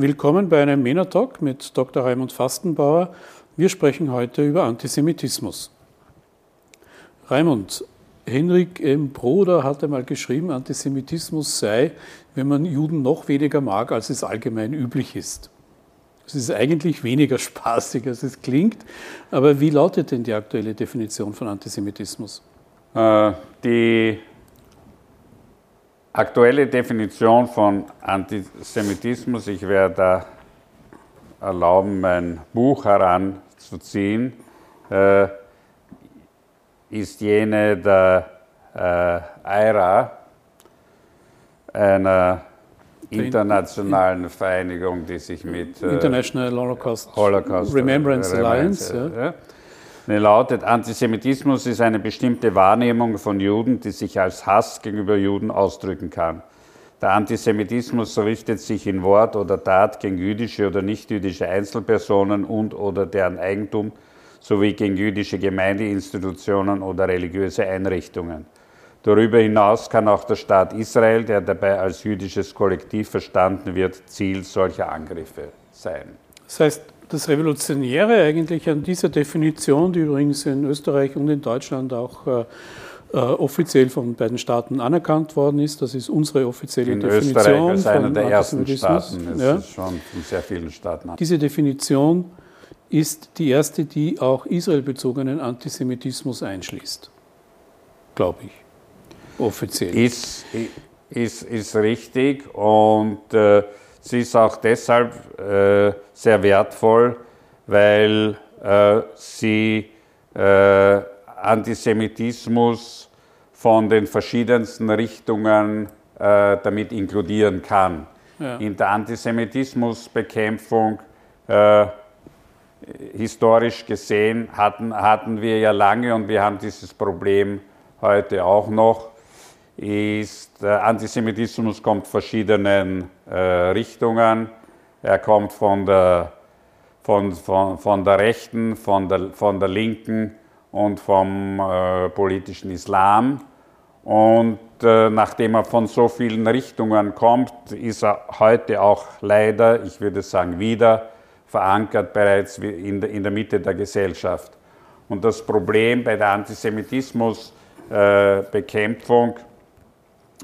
Willkommen bei einem MENA-Talk mit Dr. Raimund Fastenbauer. Wir sprechen heute über Antisemitismus. Raimund, Henrik M. Broder hat einmal geschrieben, Antisemitismus sei, wenn man Juden noch weniger mag, als es allgemein üblich ist. Es ist eigentlich weniger spaßig, als es klingt. Aber wie lautet denn die aktuelle Definition von Antisemitismus? Äh, die aktuelle Definition von Antisemitismus, ich werde da erlauben, mein Buch heranzuziehen, äh, ist jene der äh, IRA, einer internationalen Vereinigung, die sich mit äh, International Holocaust, Holocaust Remembrance, Alliance, Alliance ja. ja. Lautet, Antisemitismus ist eine bestimmte Wahrnehmung von Juden, die sich als Hass gegenüber Juden ausdrücken kann. Der Antisemitismus richtet sich in Wort oder Tat gegen jüdische oder nichtjüdische Einzelpersonen und oder deren Eigentum sowie gegen jüdische Gemeindeinstitutionen oder religiöse Einrichtungen. Darüber hinaus kann auch der Staat Israel, der dabei als jüdisches Kollektiv verstanden wird, Ziel solcher Angriffe sein. Das heißt, das Revolutionäre eigentlich an dieser Definition, die übrigens in Österreich und in Deutschland auch äh, äh, offiziell von beiden Staaten anerkannt worden ist. Das ist unsere offizielle in Definition. Österreich ist einer der ersten Staaten. Es ja. ist schon von sehr vielen Staaten. Diese Definition ist die erste, die auch israelbezogenen Antisemitismus einschließt, glaube ich offiziell. Ist, ist, ist richtig und äh, sie ist auch deshalb äh, sehr wertvoll, weil äh, sie äh, Antisemitismus von den verschiedensten Richtungen äh, damit inkludieren kann. Ja. In der Antisemitismusbekämpfung äh, historisch gesehen hatten, hatten wir ja lange und wir haben dieses Problem heute auch noch, ist, der Antisemitismus kommt verschiedenen äh, Richtungen. Er kommt von der, von, von, von der Rechten, von der, von der Linken und vom äh, politischen Islam. Und äh, nachdem er von so vielen Richtungen kommt, ist er heute auch leider, ich würde sagen wieder, verankert bereits in der, in der Mitte der Gesellschaft. Und das Problem bei der Antisemitismusbekämpfung äh,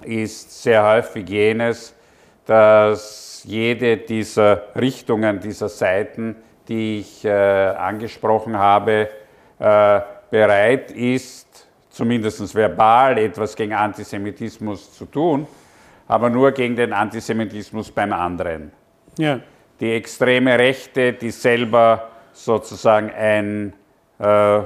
ist sehr häufig jenes, dass jede dieser Richtungen, dieser Seiten, die ich äh, angesprochen habe, äh, bereit ist, zumindest verbal etwas gegen Antisemitismus zu tun, aber nur gegen den Antisemitismus beim anderen. Ja. Die extreme Rechte, die selber sozusagen ein äh,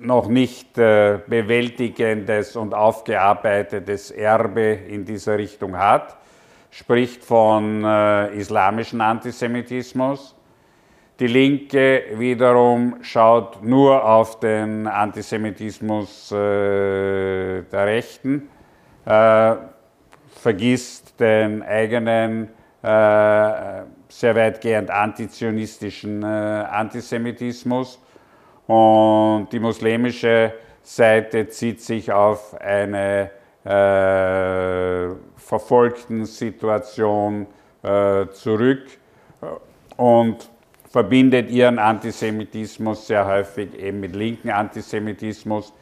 noch nicht äh, bewältigendes und aufgearbeitetes Erbe in dieser Richtung hat, spricht von äh, islamischem Antisemitismus. Die Linke wiederum schaut nur auf den Antisemitismus äh, der Rechten, äh, vergisst den eigenen äh, sehr weitgehend antizionistischen äh, Antisemitismus und die muslimische Seite zieht sich auf eine äh, verfolgten Situation äh, zurück und verbindet ihren Antisemitismus sehr häufig eben mit linken Antisemitismus,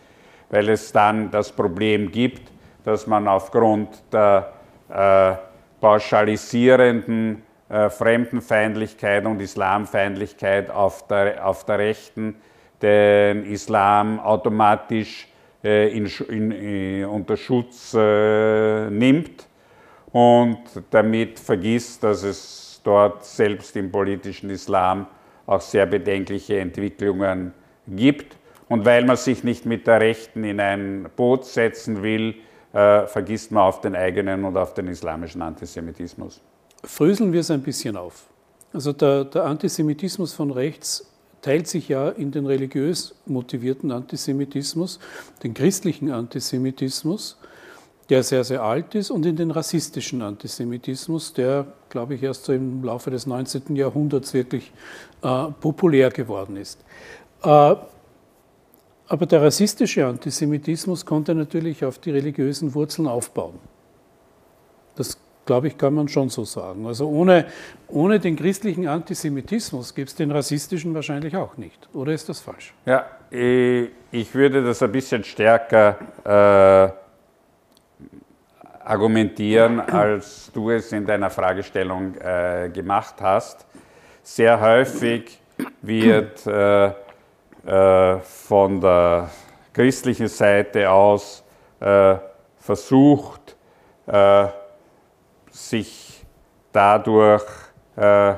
weil es dann das Problem gibt, dass man aufgrund der äh, pauschalisierenden äh, Fremdenfeindlichkeit und Islamfeindlichkeit auf der, auf der rechten den Islam automatisch äh, in, in, in, äh, unter Schutz äh, nimmt und damit vergisst, dass es dort selbst im politischen Islam auch sehr bedenkliche Entwicklungen gibt. Und weil man sich nicht mit der Rechten in ein Boot setzen will, äh, vergisst man auf den eigenen und auf den islamischen Antisemitismus. Fröseln wir es ein bisschen auf. Also der, der Antisemitismus von rechts teilt sich ja in den religiös motivierten Antisemitismus, den christlichen Antisemitismus, der sehr, sehr alt ist, und in den rassistischen Antisemitismus, der, glaube ich, erst so im Laufe des 19. Jahrhunderts wirklich äh, populär geworden ist. Äh, aber der rassistische Antisemitismus konnte natürlich auf die religiösen Wurzeln aufbauen. Das glaube ich, kann man schon so sagen. Also ohne, ohne den christlichen Antisemitismus gibt es den rassistischen wahrscheinlich auch nicht. Oder ist das falsch? Ja, ich würde das ein bisschen stärker äh, argumentieren, als du es in deiner Fragestellung äh, gemacht hast. Sehr häufig wird äh, äh von der christlichen Seite aus äh, versucht, äh, sich dadurch äh,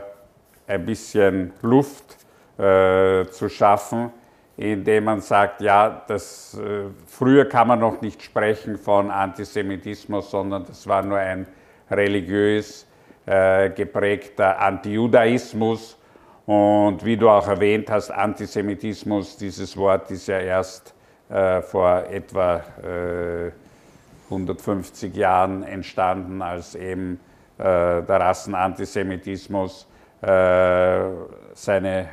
ein bisschen Luft äh, zu schaffen, indem man sagt, ja, das, äh, früher kann man noch nicht sprechen von Antisemitismus, sondern das war nur ein religiös äh, geprägter Antijudaismus. Und wie du auch erwähnt hast, Antisemitismus, dieses Wort ist ja erst äh, vor etwa 150 äh, Jahren entstanden, als eben äh, der Rassenantisemitismus seine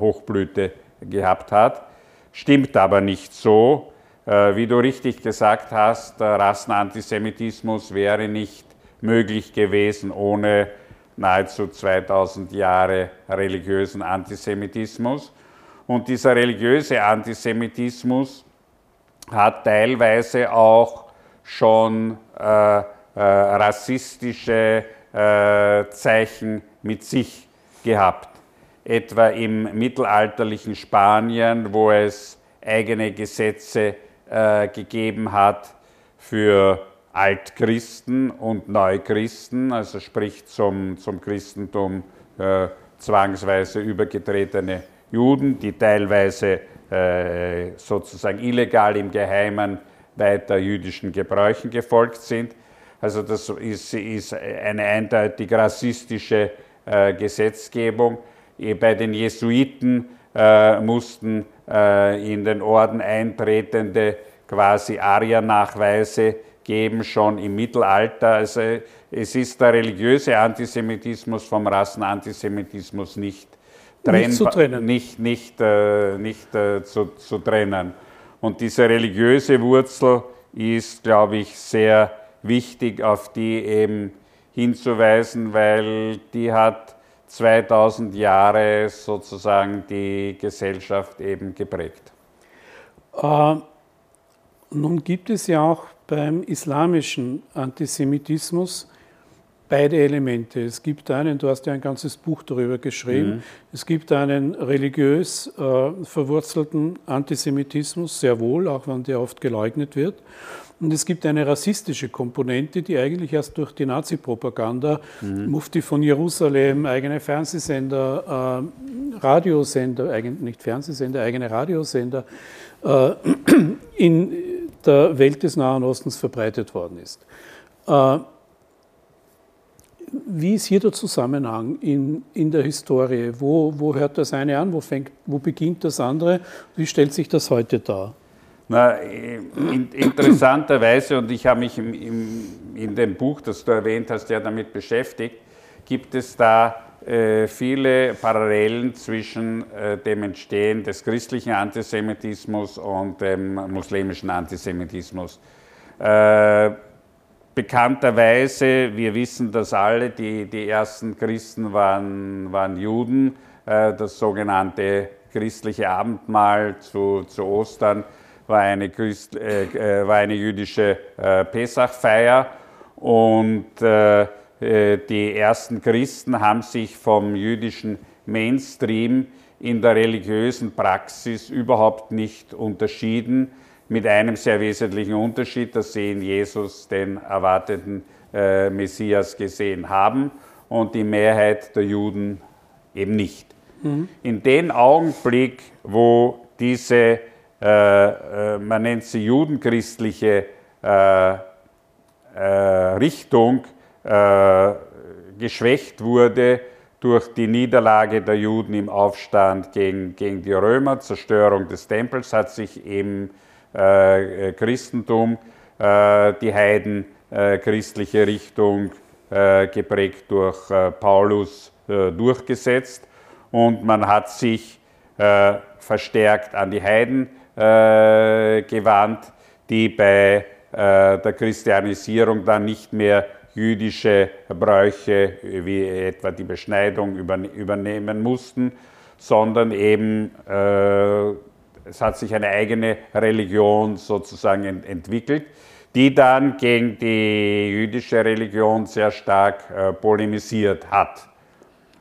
Hochblüte gehabt hat. Stimmt aber nicht so. Wie du richtig gesagt hast, der Rassenantisemitismus wäre nicht möglich gewesen ohne nahezu 2000 Jahre religiösen Antisemitismus. Und dieser religiöse Antisemitismus hat teilweise auch schon äh, äh, rassistische äh, Zeichen mit sich gehabt. Etwa im mittelalterlichen Spanien, wo es eigene Gesetze äh, gegeben hat für Altchristen und Neuchristen, also sprich zum, zum Christentum äh, zwangsweise übergetretene Juden, die teilweise äh, sozusagen illegal im Geheimen weiter jüdischen Gebräuchen gefolgt sind. Also das ist, ist eine eindeutig rassistische äh, Gesetzgebung. Bei den Jesuiten äh, mussten äh, in den Orden eintretende quasi Aria-Nachweise geben, schon im Mittelalter. Also es ist der religiöse Antisemitismus vom Rassenantisemitismus nicht nicht zu trennen. Nicht, nicht, äh, nicht äh, zu, zu trennen. Und diese religiöse Wurzel ist, glaube ich, sehr wichtig, auf die eben hinzuweisen, weil die hat 2000 Jahre sozusagen die Gesellschaft eben geprägt. Äh, nun gibt es ja auch beim islamischen Antisemitismus beide Elemente. Es gibt einen, du hast ja ein ganzes Buch darüber geschrieben, mhm. es gibt einen religiös äh, verwurzelten Antisemitismus, sehr wohl, auch wenn der oft geleugnet wird. Und es gibt eine rassistische Komponente, die eigentlich erst durch die Nazi-Propaganda, mhm. Mufti von Jerusalem, eigene Fernsehsender, äh, Radiosender, eigentlich nicht Fernsehsender, eigene Radiosender, äh, in der Welt des Nahen Ostens verbreitet worden ist. Wie ist hier der Zusammenhang in, in der Historie? Wo, wo hört das eine an? Wo, fängt, wo beginnt das andere? Wie stellt sich das heute dar? Na, in, interessanterweise, und ich habe mich im, im, in dem Buch, das du erwähnt hast, ja damit beschäftigt, gibt es da äh, viele Parallelen zwischen äh, dem Entstehen des christlichen Antisemitismus und dem muslimischen Antisemitismus. Äh, Bekannterweise, wir wissen das alle, die, die ersten Christen waren, waren Juden. Äh, das sogenannte christliche Abendmahl zu, zu Ostern war eine, Christ, äh, äh war eine jüdische äh, Pesachfeier. Und äh, äh, die ersten Christen haben sich vom jüdischen Mainstream in der religiösen Praxis überhaupt nicht unterschieden mit einem sehr wesentlichen Unterschied, dass sie in Jesus den erwarteten äh, Messias gesehen haben und die Mehrheit der Juden eben nicht. Mhm. In dem Augenblick, wo diese, äh, äh, man nennt sie judenchristliche äh, äh, Richtung geschwächt wurde durch die Niederlage der Juden im Aufstand gegen, gegen die Römer, Zerstörung des Tempels, hat sich eben Christentum, äh, die Heiden christliche Richtung geprägt durch Paulus durchgesetzt. Und man hat sich verstärkt an die Heiden gewandt, die bei der Christianisierung dann nicht mehr jüdische Bräuche wie etwa die Beschneidung übernehmen mussten, sondern eben äh, es hat sich eine eigene Religion sozusagen entwickelt, die dann gegen die jüdische Religion sehr stark äh, polemisiert hat.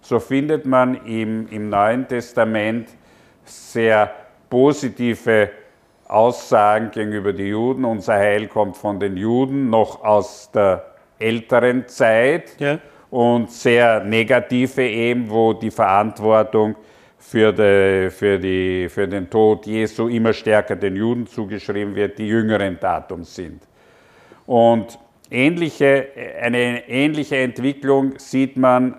So findet man im, im Neuen Testament sehr positive Aussagen gegenüber den Juden. Unser Heil kommt von den Juden, noch aus der älteren Zeit ja. und sehr negative eben, wo die Verantwortung für, die, für, die, für den Tod Jesu immer stärker den Juden zugeschrieben wird, die jüngeren Datums sind. Und ähnliche, eine ähnliche Entwicklung sieht man,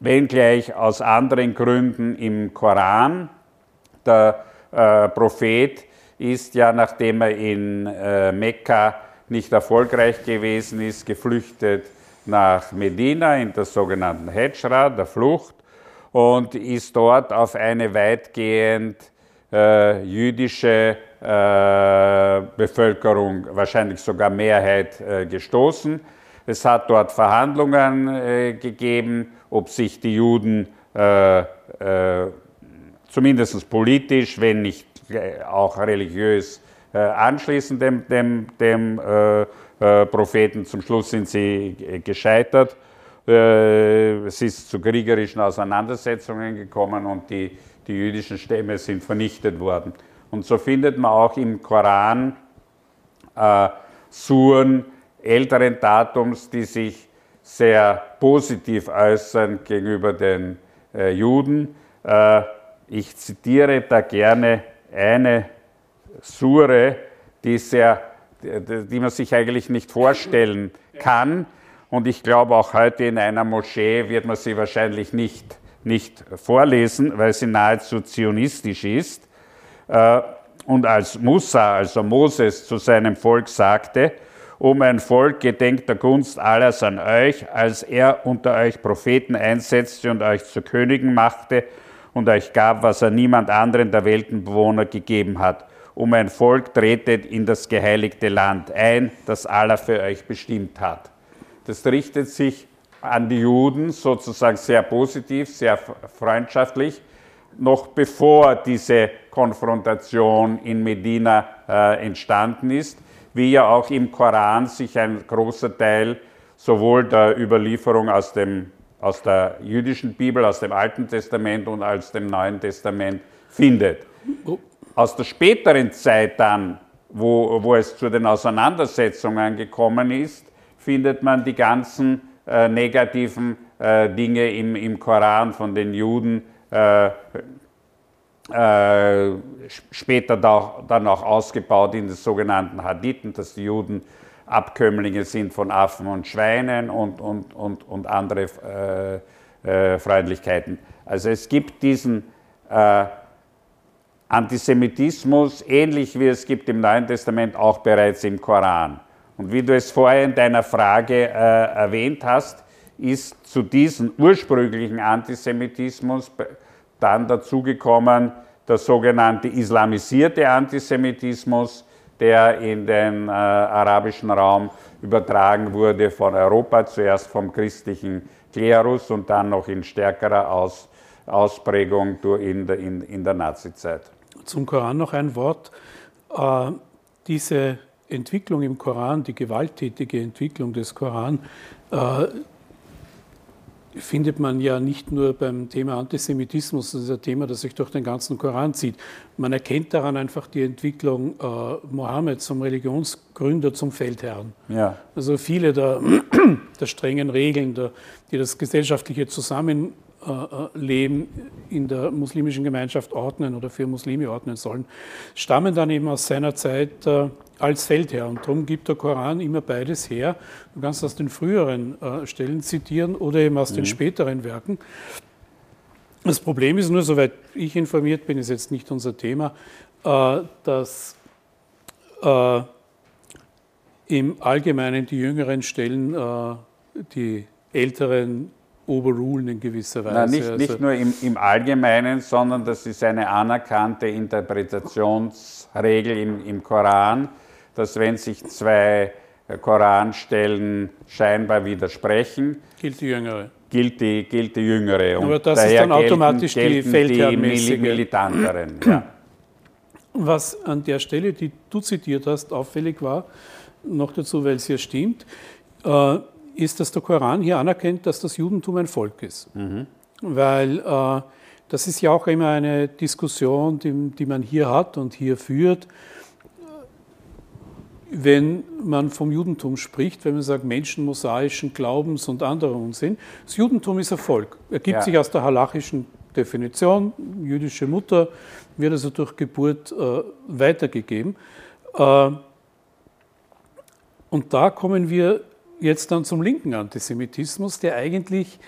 wenngleich aus anderen Gründen im Koran. Der äh, Prophet ist ja, nachdem er in äh, Mekka nicht erfolgreich gewesen ist, geflüchtet nach Medina in der sogenannten Hejra, der Flucht, und ist dort auf eine weitgehend äh, jüdische äh, Bevölkerung, wahrscheinlich sogar Mehrheit, äh, gestoßen. Es hat dort Verhandlungen äh, gegeben, ob sich die Juden äh, äh, zumindest politisch, wenn nicht auch religiös anschließen dem, dem, dem Propheten. Zum Schluss sind sie gescheitert. Es ist zu kriegerischen Auseinandersetzungen gekommen und die, die jüdischen Stämme sind vernichtet worden. Und so findet man auch im Koran äh, Suren älteren Datums, die sich sehr positiv äußern gegenüber den äh, Juden. Äh, ich zitiere da gerne eine Sure, die, sehr, die man sich eigentlich nicht vorstellen kann, und ich glaube, auch heute in einer Moschee wird man sie wahrscheinlich nicht, nicht vorlesen, weil sie nahezu zionistisch ist. Äh, und als Musa, also Moses, zu seinem Volk sagte, O mein Volk, gedenkt der Gunst alles an euch, als er unter euch Propheten einsetzte und euch zu Königen machte und euch gab, was er niemand anderen der Weltenbewohner gegeben hat. O mein Volk, tretet in das geheiligte Land ein, das Allah für euch bestimmt hat. Das richtet sich an die Juden sozusagen sehr positiv, sehr freundschaftlich, noch bevor diese Konfrontation in Medina äh, entstanden ist, wie ja auch im Koran sich ein großer Teil sowohl der Überlieferung aus, dem, aus der jüdischen Bibel, aus dem Alten Testament und aus dem Neuen Testament findet. Aus der späteren Zeit dann, wo, wo es zu den Auseinandersetzungen gekommen ist, findet man die ganzen äh, negativen äh, Dinge im, im Koran von den Juden äh, äh später da, dann auch ausgebaut in den sogenannten Hadithen, dass die Juden Abkömmlinge sind von Affen und Schweinen und, und, und, und andere äh, äh, Freundlichkeiten. Also es gibt diesen Antisemitismus, ähnlich wie es gibt im Neuen Testament, auch bereits im Koran. Und wie du es vorher in deiner Frage äh, erwähnt hast, ist zu diesem ursprünglichen Antisemitismus dann dazugekommen der sogenannte islamisierte Antisemitismus, der in den äh, arabischen Raum übertragen wurde von Europa, zuerst vom christlichen Klerus und dann noch in stärkerer Aus, Ausprägung in der, in, in der Nazizeit. Zum Koran noch ein Wort. Äh, diese Entwicklung im Koran, die gewalttätige Entwicklung des Koran, äh, findet man ja nicht nur beim Thema Antisemitismus, das ist ein Thema, das sich durch den ganzen Koran zieht. Man erkennt daran einfach die Entwicklung äh, Mohammeds zum Religionsgründer, zum Feldherrn. Ja. Also viele der, der strengen Regeln, der, die das gesellschaftliche Zusammenleben in der muslimischen Gemeinschaft ordnen oder für Muslime ordnen sollen, stammen dann eben aus seiner Zeit äh, als Feldherr. Und darum gibt der Koran immer beides her. Du kannst aus den früheren äh, Stellen zitieren oder eben aus mhm. den späteren Werken. Das Problem ist nur, soweit ich informiert bin, ist jetzt nicht unser Thema, äh, dass äh, im Allgemeinen die jüngeren Stellen äh, die älteren overrulen in gewisser Weise. Nein, nicht, nicht also nur im, im, Allgemeinen, sondern das ist eine anerkannte Interpretationsregel im, im Koran, dass wenn sich zwei Koranstellen scheinbar widersprechen. Gilt die jüngere. Gilt die, gilt die jüngere. Und Aber das ist dann automatisch gelten, die. Die militanteren, ja. Was an der Stelle, die du zitiert hast, auffällig war, noch dazu, weil es hier stimmt, äh, ist, dass der Koran hier anerkennt, dass das Judentum ein Volk ist. Mhm. Weil äh, das ist ja auch immer eine Diskussion, die, die man hier hat und hier führt wenn man vom Judentum spricht, wenn man sagt Menschen mosaischen Glaubens und anderer Unsinn. Das Judentum ist Erfolg. Ergibt ja. sich aus der halachischen Definition. Jüdische Mutter wird also durch Geburt äh, weitergegeben. Äh, und da kommen wir jetzt dann zum linken Antisemitismus, der eigentlich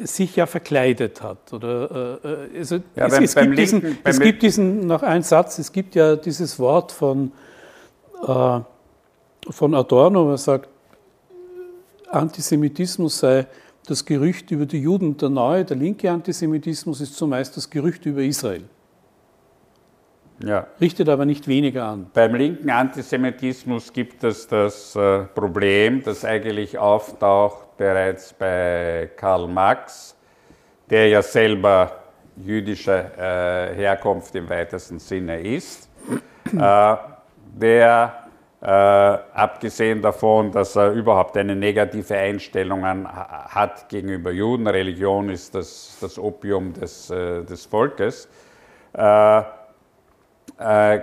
äh, sich ja verkleidet hat. Oder, äh, äh also ja, es, beim, es, gibt diesen, es gibt diesen, noch einen Satz, es gibt ja dieses Wort von äh, von Adorno, er sagt, Antisemitismus sei das Gerücht über die Juden. Der neue, der linke Antisemitismus ist zumeist das Gerücht über Israel. Ja. Richtet aber nicht weniger an. Beim linken Antisemitismus gibt es das äh, Problem, das eigentlich auftaucht bereits bei Karl Marx, der ja selber jüdischer äh, Herkunft im weitesten Sinne ist. Äh, der abgesehen davon, dass er überhaupt eine negative Einstellung hat gegenüber Juden, Religion ist das, das Opium des, des Volkes, kein,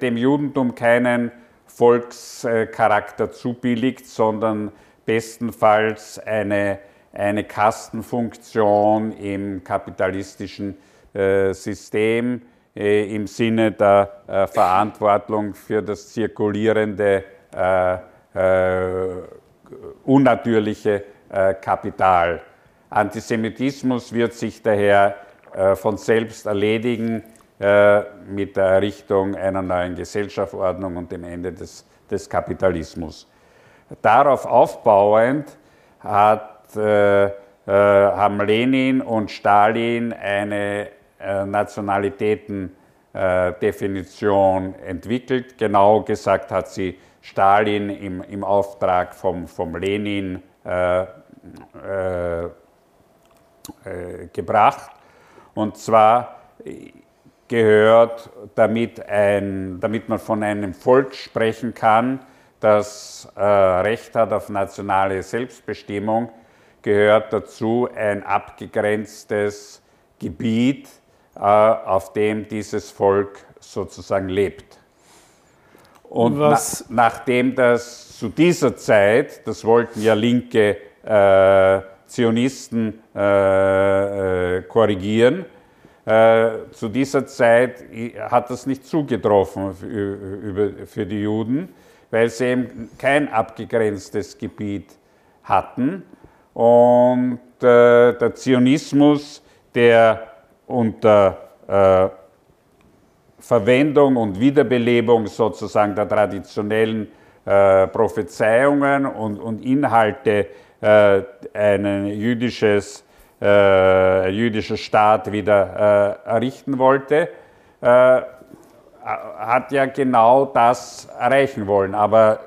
dem Judentum keinen Volkscharakter zubilligt, sondern bestenfalls eine, eine Kastenfunktion im kapitalistischen äh, System äh, im Sinne der äh, Verantwortung für das zirkulierende, äh, unnatürliche Kapital. Antisemitismus wird sich daher von selbst erledigen mit der Errichtung einer neuen Gesellschaftsordnung und dem Ende des, des Kapitalismus. Darauf aufbauend hat, äh, haben Lenin und Stalin eine äh, Nationalitätendefinition entwickelt. Genau gesagt hat sie Stalin im, im Auftrag vom, vom Lenin äh, äh, äh, gebracht. Und zwar gehört, damit, ein, damit man von einem Volk sprechen kann, das äh, Recht hat auf nationale Selbstbestimmung, gehört dazu ein abgegrenztes Gebiet, äh, auf dem dieses Volk sozusagen lebt. Und na, nachdem das zu dieser Zeit, das wollten ja linke äh, Zionisten äh, äh, korrigieren, äh, zu dieser Zeit hat das nicht zugetroffen für, die Juden, weil sie eben kein abgegrenztes Gebiet hatten. Und äh, der Zionismus, der unter äh, Verwendung und Wiederbelebung sozusagen der traditionellen äh, Prophezeiungen und, und Inhalte äh, ein jüdisches, äh, jüdischer Staat wieder äh, errichten wollte, äh, hat ja genau das erreichen wollen. Aber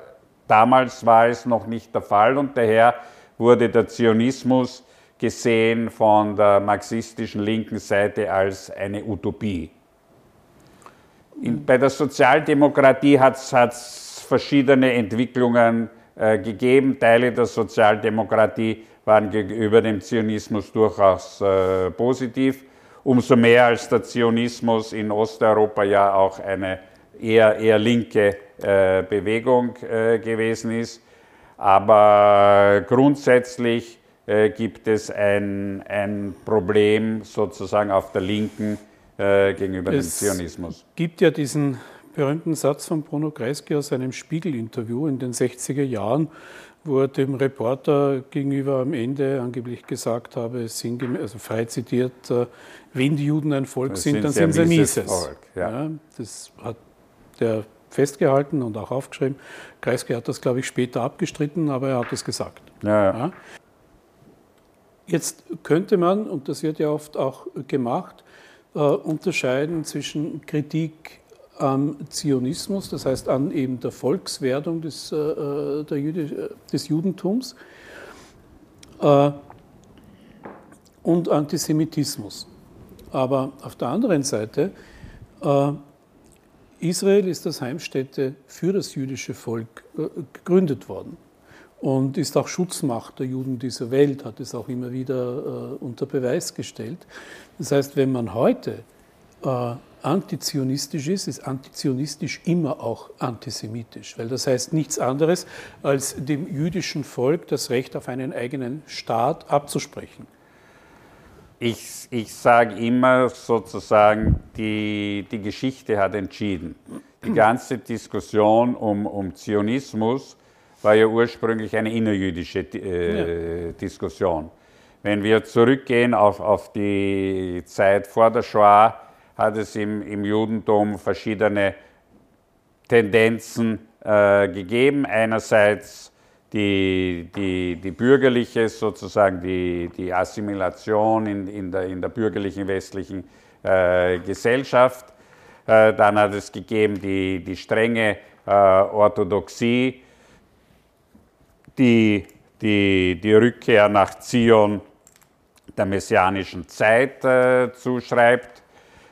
damals war es noch nicht der Fall und daher wurde der Zionismus gesehen von der marxistischen linken Seite als eine Utopie. In, bei der Sozialdemokratie hat es verschiedene Entwicklungen äh, gegeben. Teile der Sozialdemokratie waren gegenüber dem Zionismus durchaus äh, positiv. Umso mehr als der Zionismus in Osteuropa ja auch eine eher, eher linke äh, Bewegung äh, gewesen ist. Aber grundsätzlich äh, gibt es ein, ein Problem sozusagen auf der Linken äh, gegenüber es dem Zionismus. Es gibt ja diesen berühmten Satz von Bruno Kreisky aus einem Spiegel-Interview in den 60er Jahren, wo er dem Reporter gegenüber am Ende angeblich gesagt habe, also frei zitiert, äh, wenn die Juden ein Volk sind, sind, dann sind sie ein mieses. Volk, ja. Ja, das hat der festgehalten und auch aufgeschrieben. Kreisky hat das, glaube ich, später abgestritten, aber er hat es gesagt. Ja, Jetzt könnte man, und das wird ja oft auch gemacht, äh, unterscheiden zwischen Kritik am Zionismus, das heißt an eben der Volkswerdung des, äh, der Jüde, des Judentums äh, und Antisemitismus. Aber auf der anderen Seite, äh, Israel ist als Heimstätte für das jüdische Volk äh, gegründet worden und ist auch Schutzmacht der Juden dieser Welt, hat es auch immer wieder äh, unter Beweis gestellt. Das heißt, wenn man heute äh, antizionistisch ist, ist antizionistisch immer auch antisemitisch, weil das heißt nichts anderes, als dem jüdischen Volk das Recht auf einen eigenen Staat abzusprechen. Ich, ich sage immer sozusagen, die, die Geschichte hat entschieden. Die ganze Diskussion um, um Zionismus war ja ursprünglich eine innerjüdische äh, ja. Diskussion. Wenn wir zurückgehen auf, auf die Zeit vor der Shoah, hat es im, im Judentum verschiedene Tendenzen äh, gegeben. Einerseits die, die, die bürgerliche, sozusagen die, die Assimilation in, in, der, in der bürgerlichen westlichen äh, Gesellschaft. Äh, dann hat es gegeben die, die strenge äh, Orthodoxie, die, die die Rückkehr nach Zion der messianischen Zeit äh, zuschreibt.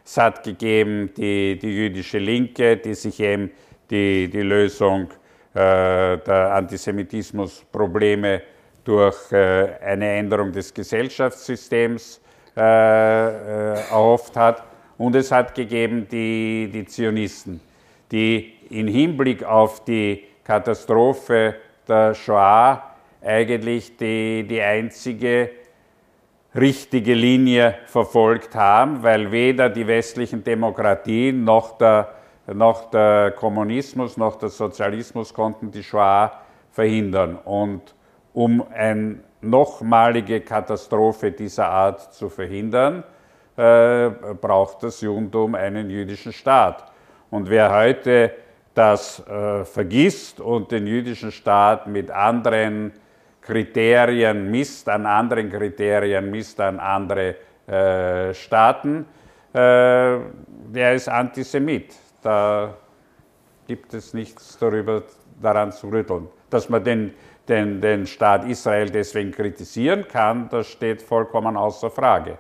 Es hat gegeben die, die jüdische Linke, die sich eben die, die Lösung äh, der Antisemitismusprobleme durch äh, eine Änderung des Gesellschaftssystems äh, äh, erhofft hat. Und es hat gegeben die, die Zionisten, die in Hinblick auf die Katastrophe der Shoah eigentlich die, die einzige richtige Linie verfolgt haben, weil weder die westlichen Demokratien noch der, noch der Kommunismus noch der Sozialismus konnten die Shoah verhindern. Und um eine nochmalige Katastrophe dieser Art zu verhindern, äh, braucht das Judentum einen jüdischen Staat. Und wer heute das äh, vergisst und den jüdischen Staat mit anderen Kriterien misst, an anderen Kriterien misst, an andere äh, Staaten, äh, der ist Antisemit. Da gibt es nichts darüber daran zu rütteln. Dass man den, den, den Staat Israel deswegen kritisieren kann, das steht vollkommen außer Frage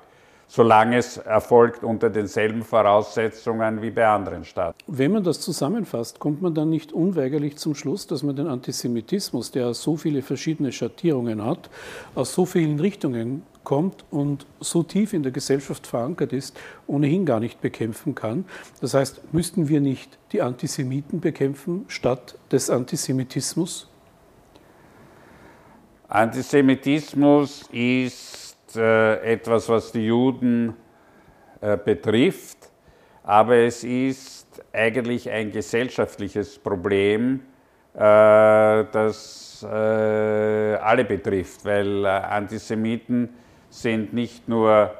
solange es erfolgt unter denselben Voraussetzungen wie bei anderen Staaten. Wenn man das zusammenfasst, kommt man dann nicht unweigerlich zum Schluss, dass man den Antisemitismus, der so viele verschiedene Schattierungen hat, aus so vielen Richtungen kommt und so tief in der Gesellschaft verankert ist, ohnehin gar nicht bekämpfen kann. Das heißt, müssten wir nicht die Antisemiten bekämpfen statt des Antisemitismus? Antisemitismus ist etwas, was die Juden äh, betrifft, aber es ist eigentlich ein gesellschaftliches Problem, äh, das alle betrifft, weil Antisemiten sind nicht nur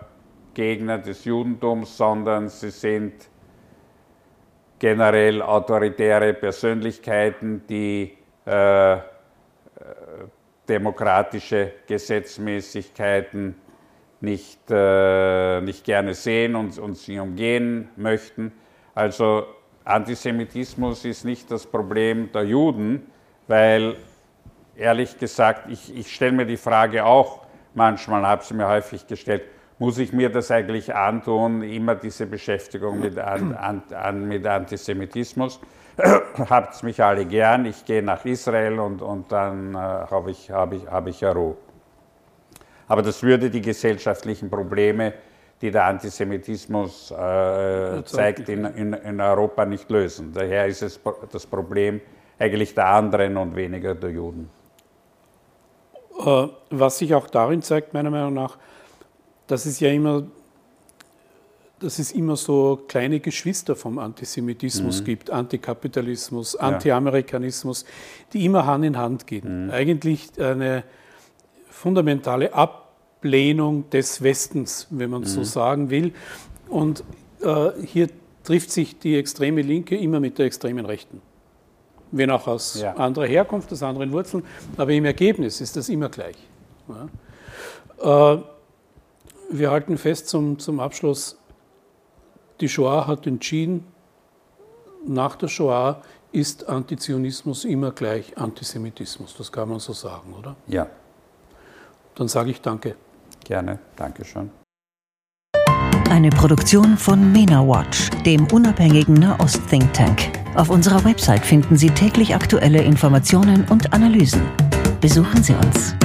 Gegner des Judentums, sondern sie sind generell autoritäre Persönlichkeiten, die äh, demokratische Gesetzmäßigkeiten nicht, äh, nicht gerne sehen und, sie umgehen möchten. Also Antisemitismus ist nicht das Problem der Juden, weil ehrlich gesagt, ich, ich stelle mir die Frage auch manchmal, habe sie mir häufig gestellt, muss ich mir das eigentlich antun, immer diese Beschäftigung mit, an, an, an, mit Antisemitismus? Habt mich alle gern, ich gehe nach Israel und, und dann äh, habe ich, hab ich, hab ich ja Ruhe. Aber das würde die gesellschaftlichen Probleme, die der Antisemitismus äh, zeigt, in, in, in, Europa nicht lösen. Daher ist es das Problem eigentlich der anderen und weniger der Juden. Äh, was sich auch darin zeigt, meiner Meinung nach, dass es ja immer, dass es immer so kleine Geschwister vom Antisemitismus mhm. gibt, Antikapitalismus, Anti-Amerikanismus, die immer Hand in Hand gehen. Mhm. Eigentlich eine fundamentale Ablehnung des Westens, wenn man mhm. so sagen will. Und äh, hier trifft sich die extreme Linke immer mit der extremen Rechten. Wenn auch aus ja. anderer Herkunft, aus anderen Wurzeln, aber im Ergebnis ist das immer gleich. Ja. Äh, wir halten fest zum, zum Abschluss, die Shoah hat entschieden, nach der Shoah ist Antizionismus immer gleich Antisemitismus. Das kann man so sagen, oder? Ja. Dann sage ich danke. Gerne, danke schön. Eine Produktion von MENA Watch, dem unabhängigen Nahost-Think Tank. Auf unserer Website finden Sie täglich aktuelle Informationen und Analysen. Besuchen Sie uns.